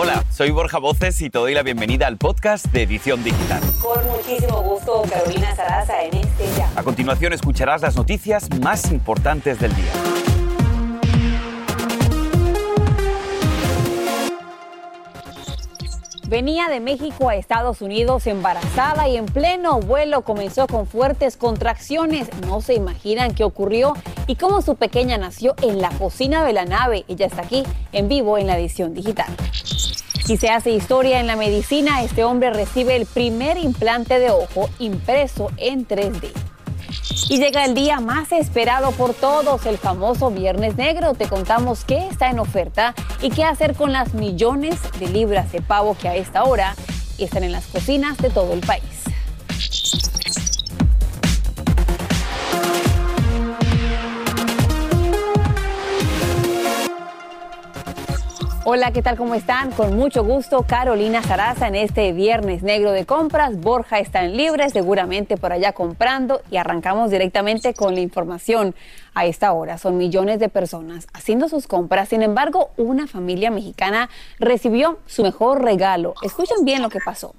Hola, soy Borja Voces y te doy la bienvenida al podcast de Edición Digital. Con muchísimo gusto, Carolina Sarasa en este ya. A continuación escucharás las noticias más importantes del día. Venía de México a Estados Unidos embarazada y en pleno vuelo comenzó con fuertes contracciones. No se imaginan qué ocurrió y cómo su pequeña nació en la cocina de la nave. Ella está aquí en vivo en la edición digital. Y se hace historia en la medicina. Este hombre recibe el primer implante de ojo impreso en 3D. Y llega el día más esperado por todos, el famoso Viernes Negro. Te contamos qué está en oferta y qué hacer con las millones de libras de pavo que a esta hora están en las cocinas de todo el país. Hola, ¿qué tal? ¿Cómo están? Con mucho gusto, Carolina Zaraza en este viernes negro de compras. Borja está en libre, seguramente por allá comprando y arrancamos directamente con la información. A esta hora son millones de personas haciendo sus compras. Sin embargo, una familia mexicana recibió su mejor regalo. Escuchen bien lo que pasó.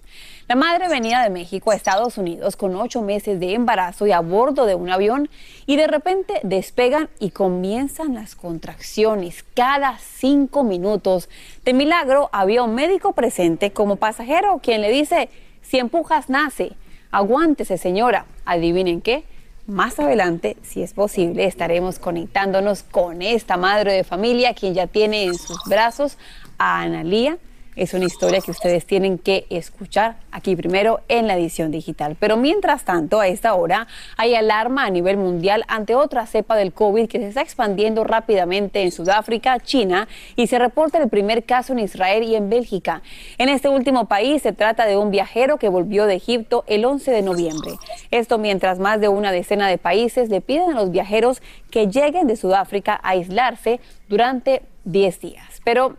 La madre venía de México a Estados Unidos con ocho meses de embarazo y a bordo de un avión y de repente despegan y comienzan las contracciones cada cinco minutos. De milagro había un médico presente como pasajero quien le dice, si empujas nace, aguántese señora. Adivinen qué. Más adelante, si es posible, estaremos conectándonos con esta madre de familia quien ya tiene en sus brazos a Analía es una historia que ustedes tienen que escuchar aquí primero en la edición digital. Pero mientras tanto, a esta hora hay alarma a nivel mundial ante otra cepa del COVID que se está expandiendo rápidamente en Sudáfrica, China y se reporta el primer caso en Israel y en Bélgica. En este último país se trata de un viajero que volvió de Egipto el 11 de noviembre. Esto mientras más de una decena de países le piden a los viajeros que lleguen de Sudáfrica a aislarse durante 10 días. Pero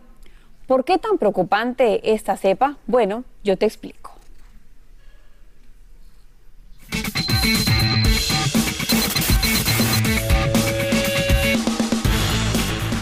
¿Por qué tan preocupante esta cepa? Bueno, yo te explico.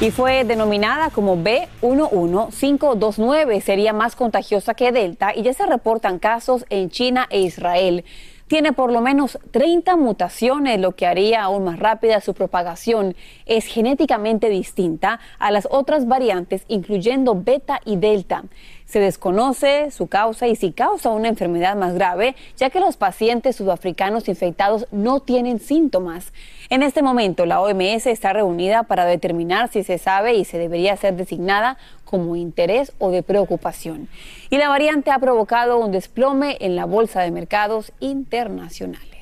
y fue denominada como B11529. Sería más contagiosa que Delta y ya se reportan casos en China e Israel tiene por lo menos 30 mutaciones, lo que haría aún más rápida su propagación. Es genéticamente distinta a las otras variantes, incluyendo beta y delta. Se desconoce su causa y si causa una enfermedad más grave, ya que los pacientes sudafricanos infectados no tienen síntomas. En este momento, la OMS está reunida para determinar si se sabe y se debería ser designada como interés o de preocupación. Y la variante ha provocado un desplome en la bolsa de mercados internacionales.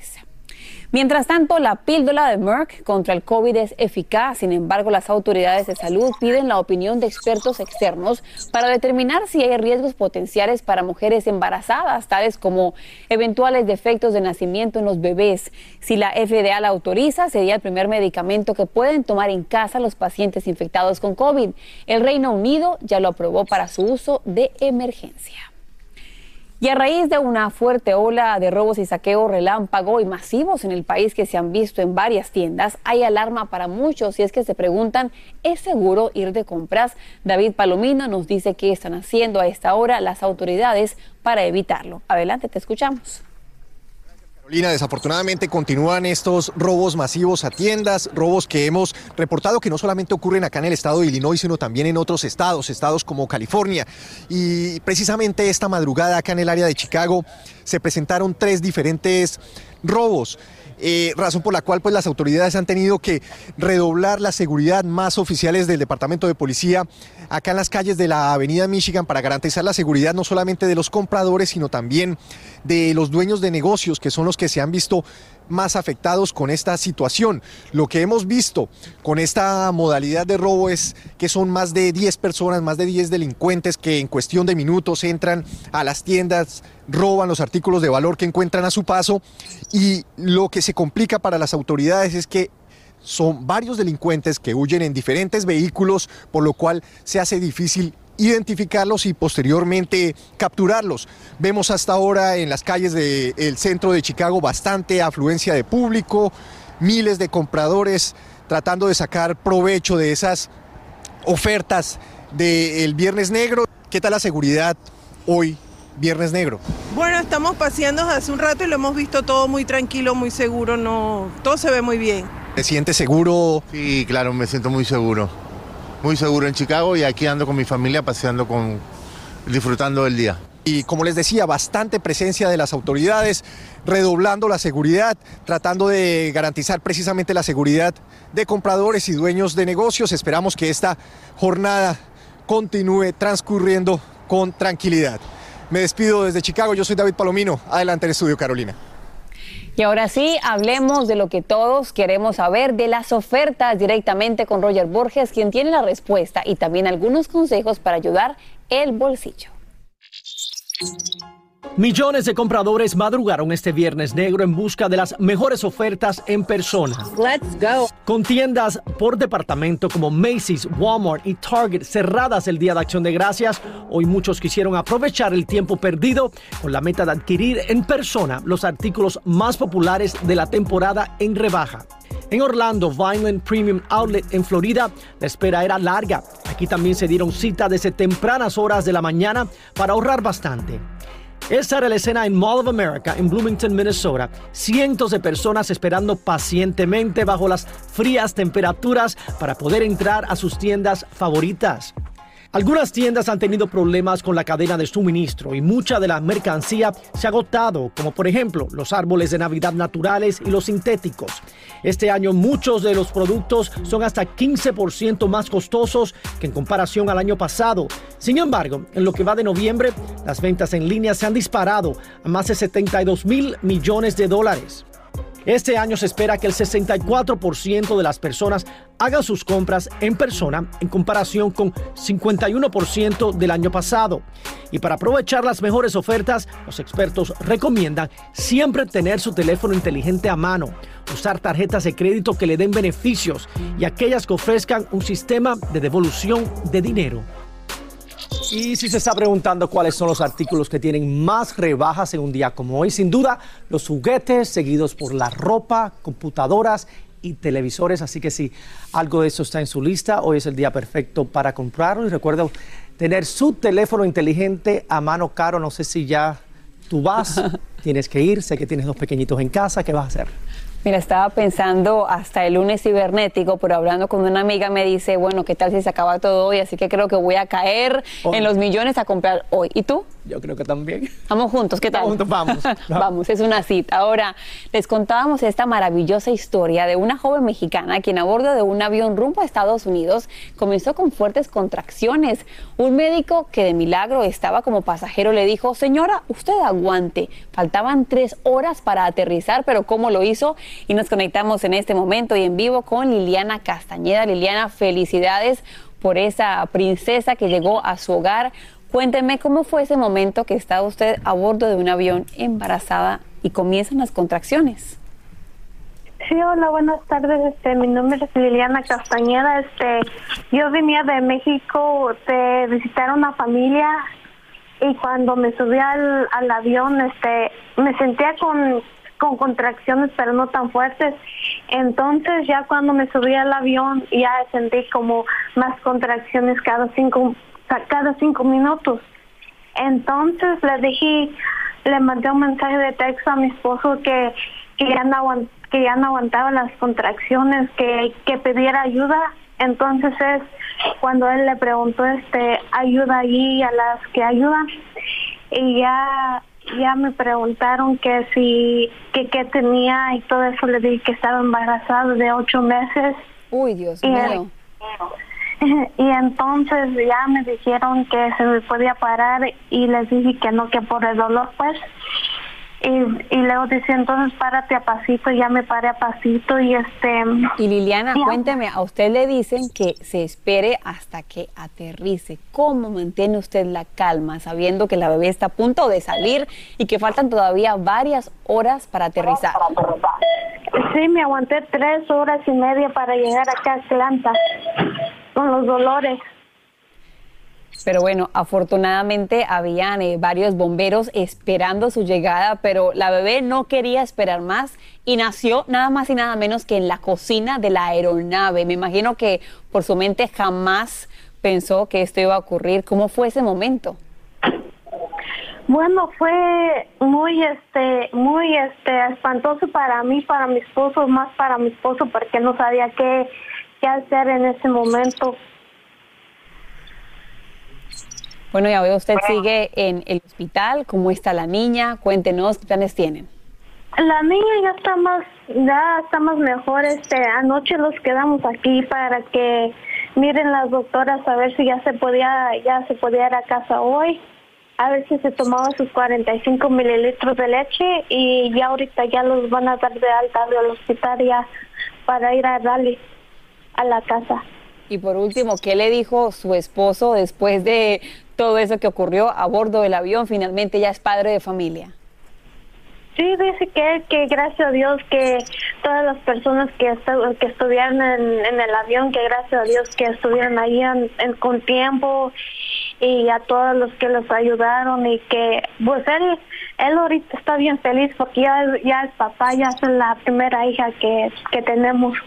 Mientras tanto, la píldora de Merck contra el COVID es eficaz. Sin embargo, las autoridades de salud piden la opinión de expertos externos para determinar si hay riesgos potenciales para mujeres embarazadas, tales como eventuales defectos de nacimiento en los bebés. Si la FDA la autoriza, sería el primer medicamento que pueden tomar en casa los pacientes infectados con COVID. El Reino Unido ya lo aprobó para su uso de emergencia. Y a raíz de una fuerte ola de robos y saqueo relámpago y masivos en el país que se han visto en varias tiendas, hay alarma para muchos y es que se preguntan, ¿es seguro ir de compras? David Palomino nos dice qué están haciendo a esta hora las autoridades para evitarlo. Adelante, te escuchamos. Carolina, desafortunadamente continúan estos robos masivos a tiendas, robos que hemos reportado que no solamente ocurren acá en el estado de Illinois, sino también en otros estados, estados como California. Y precisamente esta madrugada acá en el área de Chicago se presentaron tres diferentes robos. Eh, razón por la cual pues, las autoridades han tenido que redoblar la seguridad más oficiales del Departamento de Policía acá en las calles de la Avenida Michigan para garantizar la seguridad no solamente de los compradores, sino también de los dueños de negocios, que son los que se han visto más afectados con esta situación. Lo que hemos visto con esta modalidad de robo es que son más de 10 personas, más de 10 delincuentes que en cuestión de minutos entran a las tiendas, roban los artículos de valor que encuentran a su paso y lo que se complica para las autoridades es que son varios delincuentes que huyen en diferentes vehículos, por lo cual se hace difícil identificarlos y posteriormente capturarlos. Vemos hasta ahora en las calles del centro de Chicago bastante afluencia de público, miles de compradores tratando de sacar provecho de esas ofertas del Viernes Negro. ¿Qué tal la seguridad hoy, Viernes Negro? Bueno, estamos paseando hace un rato y lo hemos visto todo muy tranquilo, muy seguro, no, todo se ve muy bien. ¿Te sientes seguro? Sí, claro, me siento muy seguro. Muy seguro en Chicago y aquí ando con mi familia paseando con disfrutando del día. Y como les decía, bastante presencia de las autoridades, redoblando la seguridad, tratando de garantizar precisamente la seguridad de compradores y dueños de negocios. Esperamos que esta jornada continúe transcurriendo con tranquilidad. Me despido desde Chicago, yo soy David Palomino. Adelante en estudio, Carolina. Y ahora sí, hablemos de lo que todos queremos saber, de las ofertas directamente con Roger Borges, quien tiene la respuesta y también algunos consejos para ayudar el bolsillo. Millones de compradores madrugaron este viernes negro en busca de las mejores ofertas en persona. Let's go. Con tiendas por departamento como Macy's, Walmart y Target cerradas el Día de Acción de Gracias, hoy muchos quisieron aprovechar el tiempo perdido con la meta de adquirir en persona los artículos más populares de la temporada en rebaja. En Orlando, Vineland Premium Outlet en Florida, la espera era larga. Aquí también se dieron cita desde tempranas horas de la mañana para ahorrar bastante. Esa era la escena en Mall of America, en Bloomington, Minnesota. Cientos de personas esperando pacientemente bajo las frías temperaturas para poder entrar a sus tiendas favoritas. Algunas tiendas han tenido problemas con la cadena de suministro y mucha de la mercancía se ha agotado, como por ejemplo los árboles de Navidad naturales y los sintéticos. Este año muchos de los productos son hasta 15% más costosos que en comparación al año pasado. Sin embargo, en lo que va de noviembre, las ventas en línea se han disparado a más de 72 mil millones de dólares. Este año se espera que el 64% de las personas hagan sus compras en persona en comparación con 51% del año pasado. Y para aprovechar las mejores ofertas, los expertos recomiendan siempre tener su teléfono inteligente a mano, usar tarjetas de crédito que le den beneficios y aquellas que ofrezcan un sistema de devolución de dinero. Y si se está preguntando cuáles son los artículos que tienen más rebajas en un día como hoy, sin duda los juguetes, seguidos por la ropa, computadoras y televisores. Así que si algo de eso está en su lista, hoy es el día perfecto para comprarlo. Y recuerda tener su teléfono inteligente a mano caro. No sé si ya tú vas, tienes que ir, sé que tienes dos pequeñitos en casa, ¿qué vas a hacer? Mira, estaba pensando hasta el lunes cibernético, pero hablando con una amiga me dice, bueno, ¿qué tal si se acaba todo hoy? Así que creo que voy a caer Hoy. en los millones a comprar hoy. ¿Y tú? Yo creo que también. Vamos juntos, ¿qué tal? Juntos, vamos. vamos, es una cita. Ahora, les contábamos esta maravillosa historia de una joven mexicana quien a bordo de un avión rumbo a Estados Unidos comenzó con fuertes contracciones. Un médico que de milagro estaba como pasajero le dijo, señora, usted aguante. Faltaban tres horas para aterrizar, pero ¿cómo lo hizo? Y nos conectamos en este momento y en vivo con Liliana Castañeda. Liliana, felicidades por esa princesa que llegó a su hogar. Cuénteme cómo fue ese momento que estaba usted a bordo de un avión embarazada y comienzan las contracciones. Sí, hola, buenas tardes. Este, mi nombre es Liliana Castañeda. Este, yo venía de México de visitar una familia y cuando me subí al, al avión, este, me sentía con con contracciones, pero no tan fuertes. Entonces, ya cuando me subí al avión, ya sentí como más contracciones cada cinco, cada cinco minutos. Entonces le dije, le mandé un mensaje de texto a mi esposo que, que ya no que ya no aguantaba las contracciones, que, que pidiera ayuda. Entonces es cuando él le preguntó este ayuda allí a las que ayudan y ya ya me preguntaron que si que qué tenía y todo eso le dije que estaba embarazada de ocho meses Uy, Dios mío. y entonces ya me dijeron que se me podía parar y les dije que no, que por el dolor pues. Y, y luego dice entonces párate a pasito, ya me paré a pasito y este... Y Liliana, Ya. cuénteme, a usted le dicen que se espere hasta que aterrice. ¿Cómo mantiene usted la calma sabiendo que la bebé está a punto de salir y que faltan todavía varias horas para aterrizar? Sí, me aguanté tres horas y media para llegar acá a Atlanta con los dolores. Pero bueno, afortunadamente habían eh, varios bomberos esperando su llegada, pero la bebé no quería esperar más y nació nada más y nada menos que en la cocina de la aeronave. Me imagino que por su mente jamás pensó que esto iba a ocurrir? ¿Cómo fue ese momento? Bueno, fue muy este muy este espantoso para mí, para mi esposo, más para mi esposo porque no sabía qué, qué hacer en ese momento. Bueno, ya veo, usted sigue en el hospital. ¿Cómo está la niña? Cuéntenos, ¿qué planes tienen? La niña ya está más, ya está más mejor. Este, anoche los quedamos aquí para que miren las doctoras a ver si ya se podía, ya se podía ir a casa hoy. A ver si se tomaba sus 45 mililitros de leche y ya ahorita ya los van a dar de alta del hospital ya para ir a darle a la casa. Y por último, ¿qué le dijo su esposo después de todo eso que ocurrió a bordo del avión? Finalmente ya es padre de familia. Sí, dice que, que gracias a Dios que todas las personas que, estu que estuvieron en, en, el avión, que gracias a Dios que estuvieron ahí en, en, con tiempo y a todos los que los ayudaron y que pues él él ahorita está bien feliz porque ya, ya es papá, ya es la primera hija que, que tenemos.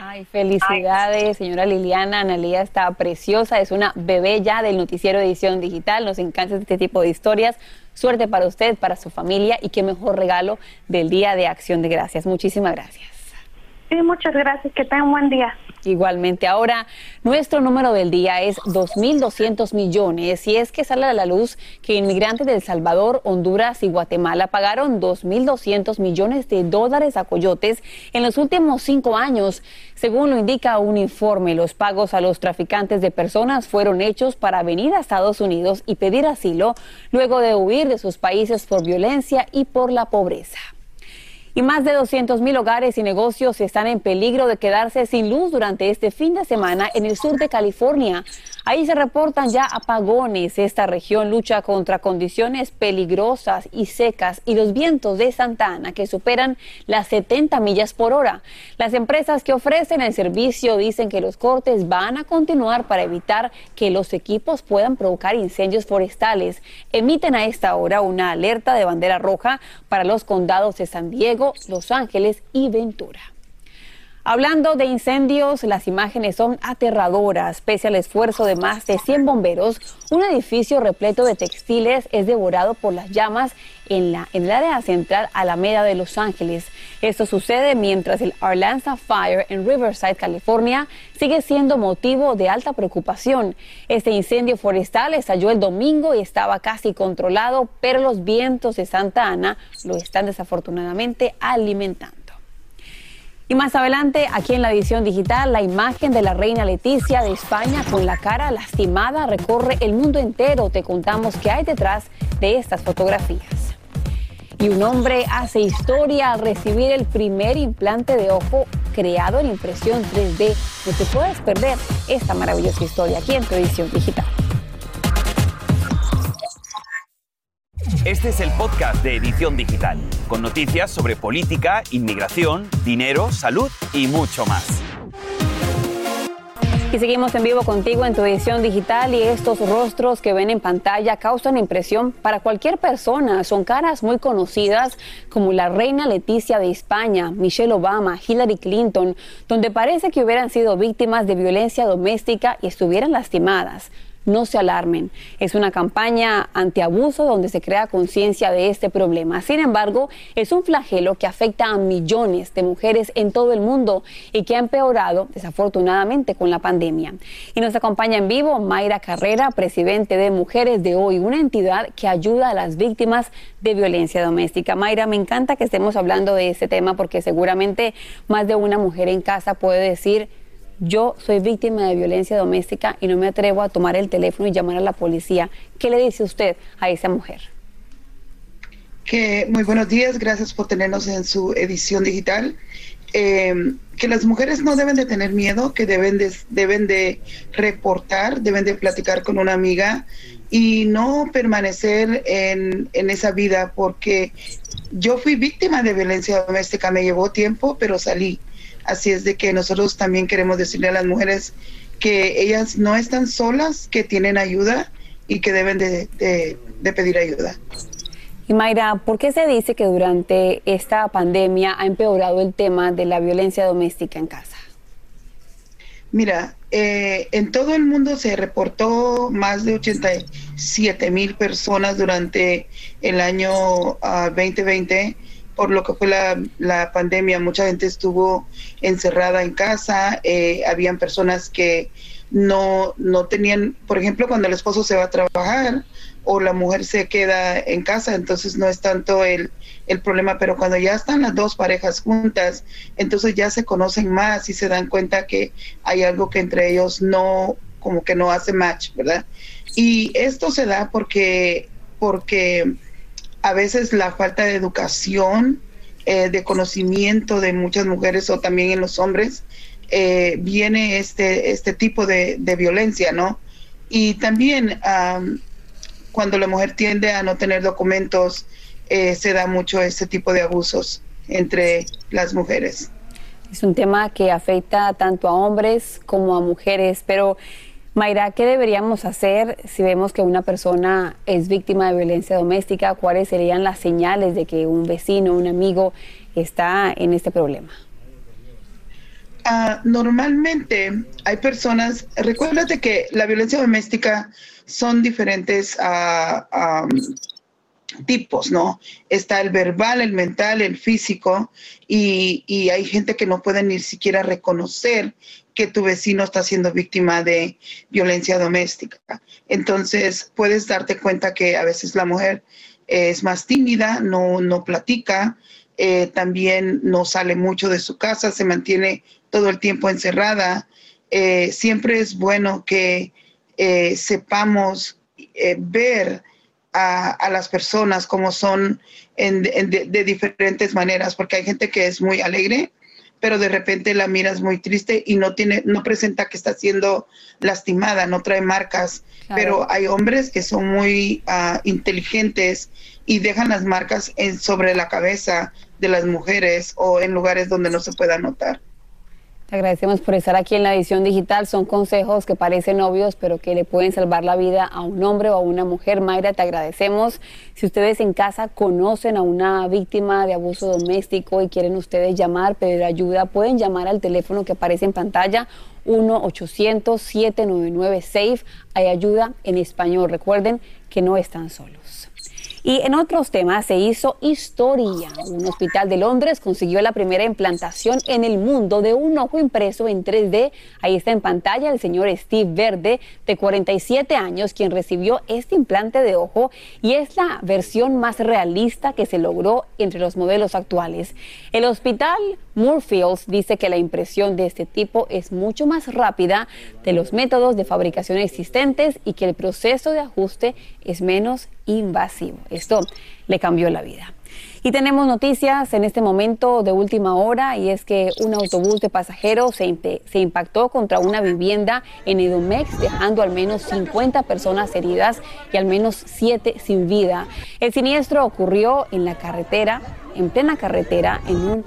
Ay, felicidades, señora Liliana. Analía está preciosa, es una bebé ya del noticiero Edición Digital. Nos encanta este tipo de historias. Suerte para usted, para su familia y qué mejor regalo del Día de Acción de Gracias. Muchísimas gracias. Sí, muchas gracias. Que tengan buen día. Igualmente, ahora nuestro número del día es 2.200 millones y es que sale a la luz que inmigrantes de El Salvador, Honduras y Guatemala pagaron 2.200 millones de dólares a coyotes en los últimos cinco años. Según lo indica un informe, los pagos a los traficantes de personas fueron hechos para venir a Estados Unidos y pedir asilo luego de huir de sus países por violencia y por la pobreza. Más de 200 mil hogares y negocios están en peligro de quedarse sin luz durante este fin de semana en el sur de California. Ahí se reportan ya apagones. Esta región lucha contra condiciones peligrosas y secas y los vientos de Santa Ana que superan las 70 millas por hora. Las empresas que ofrecen el servicio dicen que los cortes van a continuar para evitar que los equipos puedan provocar incendios forestales. Emiten a esta hora una alerta de bandera roja para los condados de San Diego, Los Ángeles y Ventura. Hablando de incendios, las imágenes son aterradoras. Pese al esfuerzo de más de 100 bomberos, un edificio repleto de textiles es devorado por las llamas en, la, en el área central Alameda de Los Ángeles. Esto sucede mientras el Arlanza Fire en Riverside, California, sigue siendo motivo de alta preocupación. Este incendio forestal estalló el domingo y estaba casi controlado, pero los vientos de Santa Ana lo están desafortunadamente alimentando. Y más adelante, aquí en la edición digital, la imagen de la reina Leticia de España con la cara lastimada recorre el mundo entero. Te contamos qué hay detrás de estas fotografías. Y un hombre hace historia al recibir el primer implante de ojo creado en impresión 3D. No te puedes perder esta maravillosa historia aquí en tu edición digital. Este es el podcast de Edición Digital, con noticias sobre política, inmigración, dinero, salud y mucho más. Y seguimos en vivo contigo en tu edición digital y estos rostros que ven en pantalla causan impresión para cualquier persona. Son caras muy conocidas como la reina Leticia de España, Michelle Obama, Hillary Clinton, donde parece que hubieran sido víctimas de violencia doméstica y estuvieran lastimadas no se alarmen. Es una campaña antiabuso donde se crea conciencia de este problema. Sin embargo, es un flagelo que afecta a millones de mujeres en todo el mundo y que ha empeorado desafortunadamente con la pandemia. Y nos acompaña en vivo Mayra Carrera, presidente de Mujeres de Hoy, una entidad que ayuda a las víctimas de violencia doméstica. Mayra, me encanta que estemos hablando de este tema porque seguramente más de una mujer en casa puede decir, yo soy víctima de violencia doméstica y no me atrevo a tomar el teléfono y llamar a la policía. ¿Qué le dice usted a esa mujer? Que muy buenos días, gracias por tenernos en su edición digital. Eh, que las mujeres no deben de tener miedo, que deben de, deben de reportar, deben de platicar con una amiga y no permanecer en, en esa vida, porque yo fui víctima de violencia doméstica, me llevó tiempo, pero salí Así es de que nosotros también queremos decirle a las mujeres que ellas no están solas, que tienen ayuda y que deben de, pedir ayuda. Y Mayra, ¿por qué se dice que durante esta pandemia ha empeorado el tema de la violencia doméstica en casa? Mira, eh, en todo el mundo se reportó más de 87 mil personas durante el año 2020 ah, por lo que fue la, pandemia. Mucha gente estuvo encerrada en casa, eh, habían personas que no, no tenían, por ejemplo, cuando el esposo se va a trabajar o la mujer se queda en casa, entonces no es tanto el, el problema, pero cuando ya están las dos parejas juntas, entonces ya se conocen más y se dan cuenta que hay algo que entre ellos no, como que no hace match, ¿verdad? Y esto se da porque, porque a veces la falta de educación, eh, de conocimiento de muchas mujeres o también en los hombres, eh, viene este, este tipo de, violencia, ¿no? Y también cuando la mujer tiende a no tener documentos, eh, se da mucho ese tipo de abusos entre las mujeres. Es un tema que afecta tanto a hombres como a mujeres, pero Mayra, ¿qué deberíamos hacer si vemos que una persona es víctima de violencia doméstica? ¿Cuáles serían las señales de que un vecino, un amigo está en este problema? Ah, normalmente hay personas, recuérdate que la violencia doméstica son diferentes a ah, tipos, ¿no? Está el verbal, el mental, el físico, y, hay gente que no puede ni siquiera reconocer que tu vecino está siendo víctima de violencia doméstica. Entonces, puedes darte cuenta que a veces la mujer es más tímida, no, no platica, eh, también no sale mucho de su casa, se mantiene todo el tiempo encerrada. Eh, siempre es bueno que eh, sepamos ver a, las personas como son de, diferentes maneras, porque hay gente que es muy alegre, pero de repente la miras muy triste y no tiene, no presenta que está siendo lastimada, no trae marcas. Pero hay hombres que son muy ah, inteligentes y dejan las marcas en, sobre la cabeza de las mujeres o en lugares donde no se pueda notar. Agradecemos por estar aquí en la edición digital. Son consejos que parecen obvios, pero que le pueden salvar la vida a un hombre o a una mujer. Mayra, te agradecemos. Si ustedes en casa conocen a una víctima de abuso doméstico y quieren ustedes llamar, pedir ayuda, pueden llamar al teléfono que aparece en pantalla 1-800-799-SAFE. Hay ayuda en español. Recuerden que no están solos. Y en otros temas se hizo historia. Un hospital de Londres consiguió la primera implantación en el mundo de un ojo impreso en 3D. Ahí está en pantalla el señor Steve Verde, de 47 años, quien recibió este implante de ojo y es la versión más realista que se logró entre los modelos actuales. El hospital Moorfields dice que la impresión de este tipo es mucho más rápida de los métodos de fabricación existentes y que el proceso de ajuste es menos invasivo. Esto le cambió la vida. Y tenemos noticias en este momento de última hora y es que un autobús de pasajeros se, se, impactó contra una vivienda en Edomex, dejando al menos 50 personas heridas y al menos 7 sin vida. El siniestro ocurrió en la carretera, en plena carretera, en un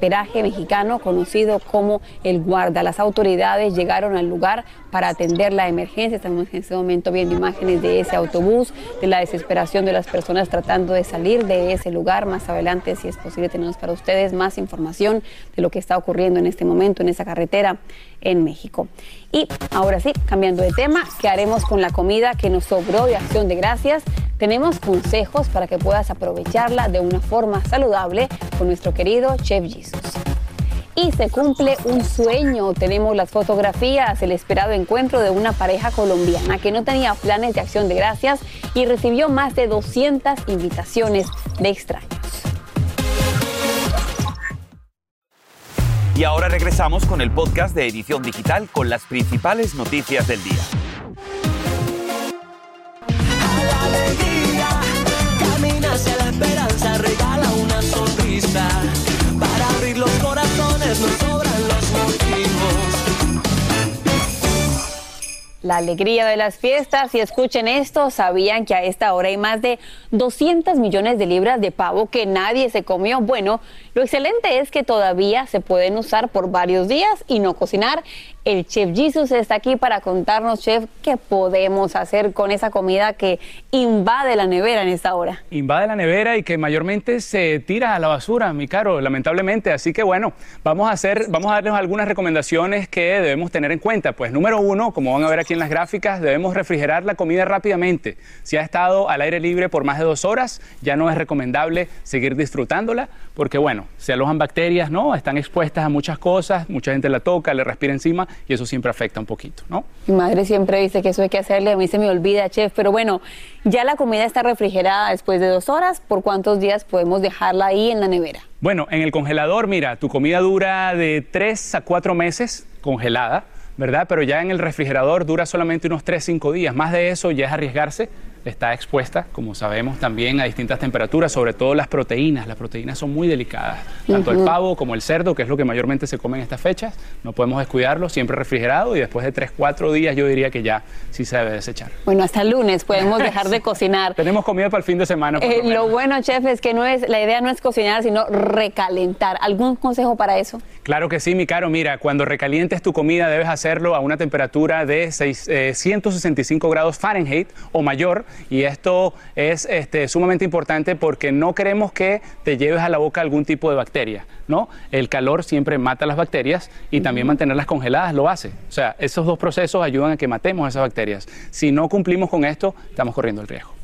peraje mexicano conocido como el Guarda. Las autoridades llegaron al lugar para atender la emergencia. Estamos en este momento viendo imágenes de ese autobús, de la desesperación de las personas tratando de salir de ese lugar. Más adelante, si es posible, tenemos para ustedes más información de lo que está ocurriendo en este momento en esa carretera en México. Y ahora sí, cambiando de tema, ¿qué haremos con la comida que nos sobró de acción de gracias? Tenemos consejos para que puedas aprovecharla de una forma saludable con nuestro querido Chef Jesus. Y se cumple un sueño. Tenemos las fotografías, el esperado encuentro de una pareja colombiana que no tenía planes de acción de gracias y recibió más de 200 invitaciones de extraños. Y ahora regresamos con el podcast de Edición Digital con las principales noticias del día. La alegría de las fiestas, y escuchen esto, sabían que a esta hora hay más de 200 millones de libras de pavo que nadie se comió. Bueno, lo excelente es que todavía se pueden usar por varios días y no cocinar El chef Jesus está aquí para contarnos, chef, qué podemos hacer con esa comida que invade la nevera en esta hora. Invade la nevera y que mayormente se tira a la basura, mi caro, lamentablemente. Así que bueno, vamos a hacer, vamos a darles algunas recomendaciones que debemos tener en cuenta. Pues número uno, como van a ver aquí en las gráficas, debemos refrigerar la comida rápidamente. Si ha estado al aire libre por más de dos horas, ya no es recomendable seguir disfrutándola, porque bueno, se alojan bacterias, ¿no? Están expuestas a muchas cosas, mucha gente la toca, le respira encima y eso siempre afecta un poquito, ¿no? Mi madre siempre dice que eso hay que hacerle, a mí se me olvida, chef, pero bueno, ya la comida está refrigerada después de dos horas, ¿por cuántos días podemos dejarla ahí en la nevera? Bueno, en el congelador, mira, tu comida dura de tres a cuatro meses congelada. ¿verdad? Pero ya en el refrigerador dura solamente unos 3-5 días. Más de eso ya es arriesgarse. Está expuesta, como sabemos, también a distintas temperaturas, sobre todo las proteínas. Las proteínas son muy delicadas. Tanto el pavo como el cerdo, que es lo que mayormente se come en estas fechas, no podemos descuidarlo, siempre refrigerado y después de 3-4 días yo diría que ya sí se debe desechar. Bueno, hasta el lunes podemos dejar de cocinar. Tenemos comida para el fin de semana. por Eh, lo menos. lo bueno, chef, es que no es, la idea no es cocinar, sino recalentar. ¿Algún consejo para eso? Claro que sí, mi caro. Mira, cuando recalientes tu comida debes hacerlo a una temperatura de seis- eh, 165 grados Fahrenheit o mayor. Y esto es este, sumamente importante porque no queremos que te lleves a la boca algún tipo de bacteria, ¿no? El calor siempre mata las bacterias y también mantenerlas congeladas lo hace. O sea, esos dos procesos ayudan a que matemos esas bacterias. Si no cumplimos con esto, estamos corriendo el riesgo.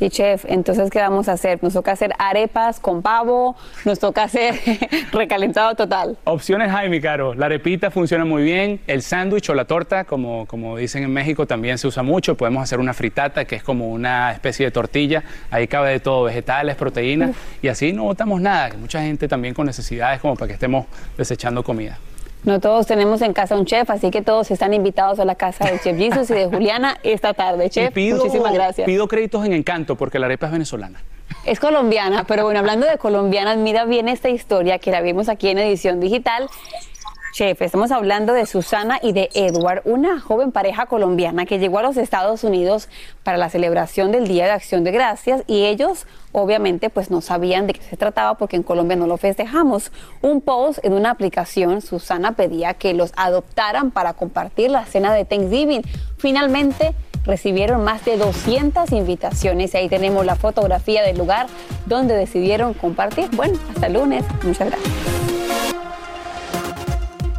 Y chef, entonces, ¿qué vamos a hacer? ¿Nos toca hacer arepas con pavo? ¿Nos toca hacer recalentado total? Opciones hay, mi caro. La arepita funciona muy bien. El sándwich o la torta, como, como dicen en México, también se usa mucho. Podemos hacer una fritata, que es como una especie de tortilla. Ahí cabe de todo, vegetales, proteínas. Y así no botamos nada. Mucha gente también con necesidades como para que estemos desechando comida. No todos tenemos en casa un chef, así que todos están invitados a la casa del chef Jesus y de Juliana esta tarde. Chef, pido, muchísimas gracias. Pido créditos en Encanto porque la arepa es venezolana. Es colombiana, pero bueno, hablando de colombianas, mira bien esta historia que la vimos aquí en edición digital. Chef, estamos hablando de Susana y de Edward, una joven pareja colombiana que llegó a los Estados Unidos para la celebración del Día de Acción de Gracias y ellos obviamente pues no sabían de qué se trataba porque en Colombia no lo festejamos. Un post en una aplicación, Susana pedía que los adoptaran para compartir la cena de Thanksgiving. Finalmente recibieron más de 200 invitaciones y ahí tenemos la fotografía del lugar donde decidieron compartir. Bueno, hasta el lunes. Muchas gracias.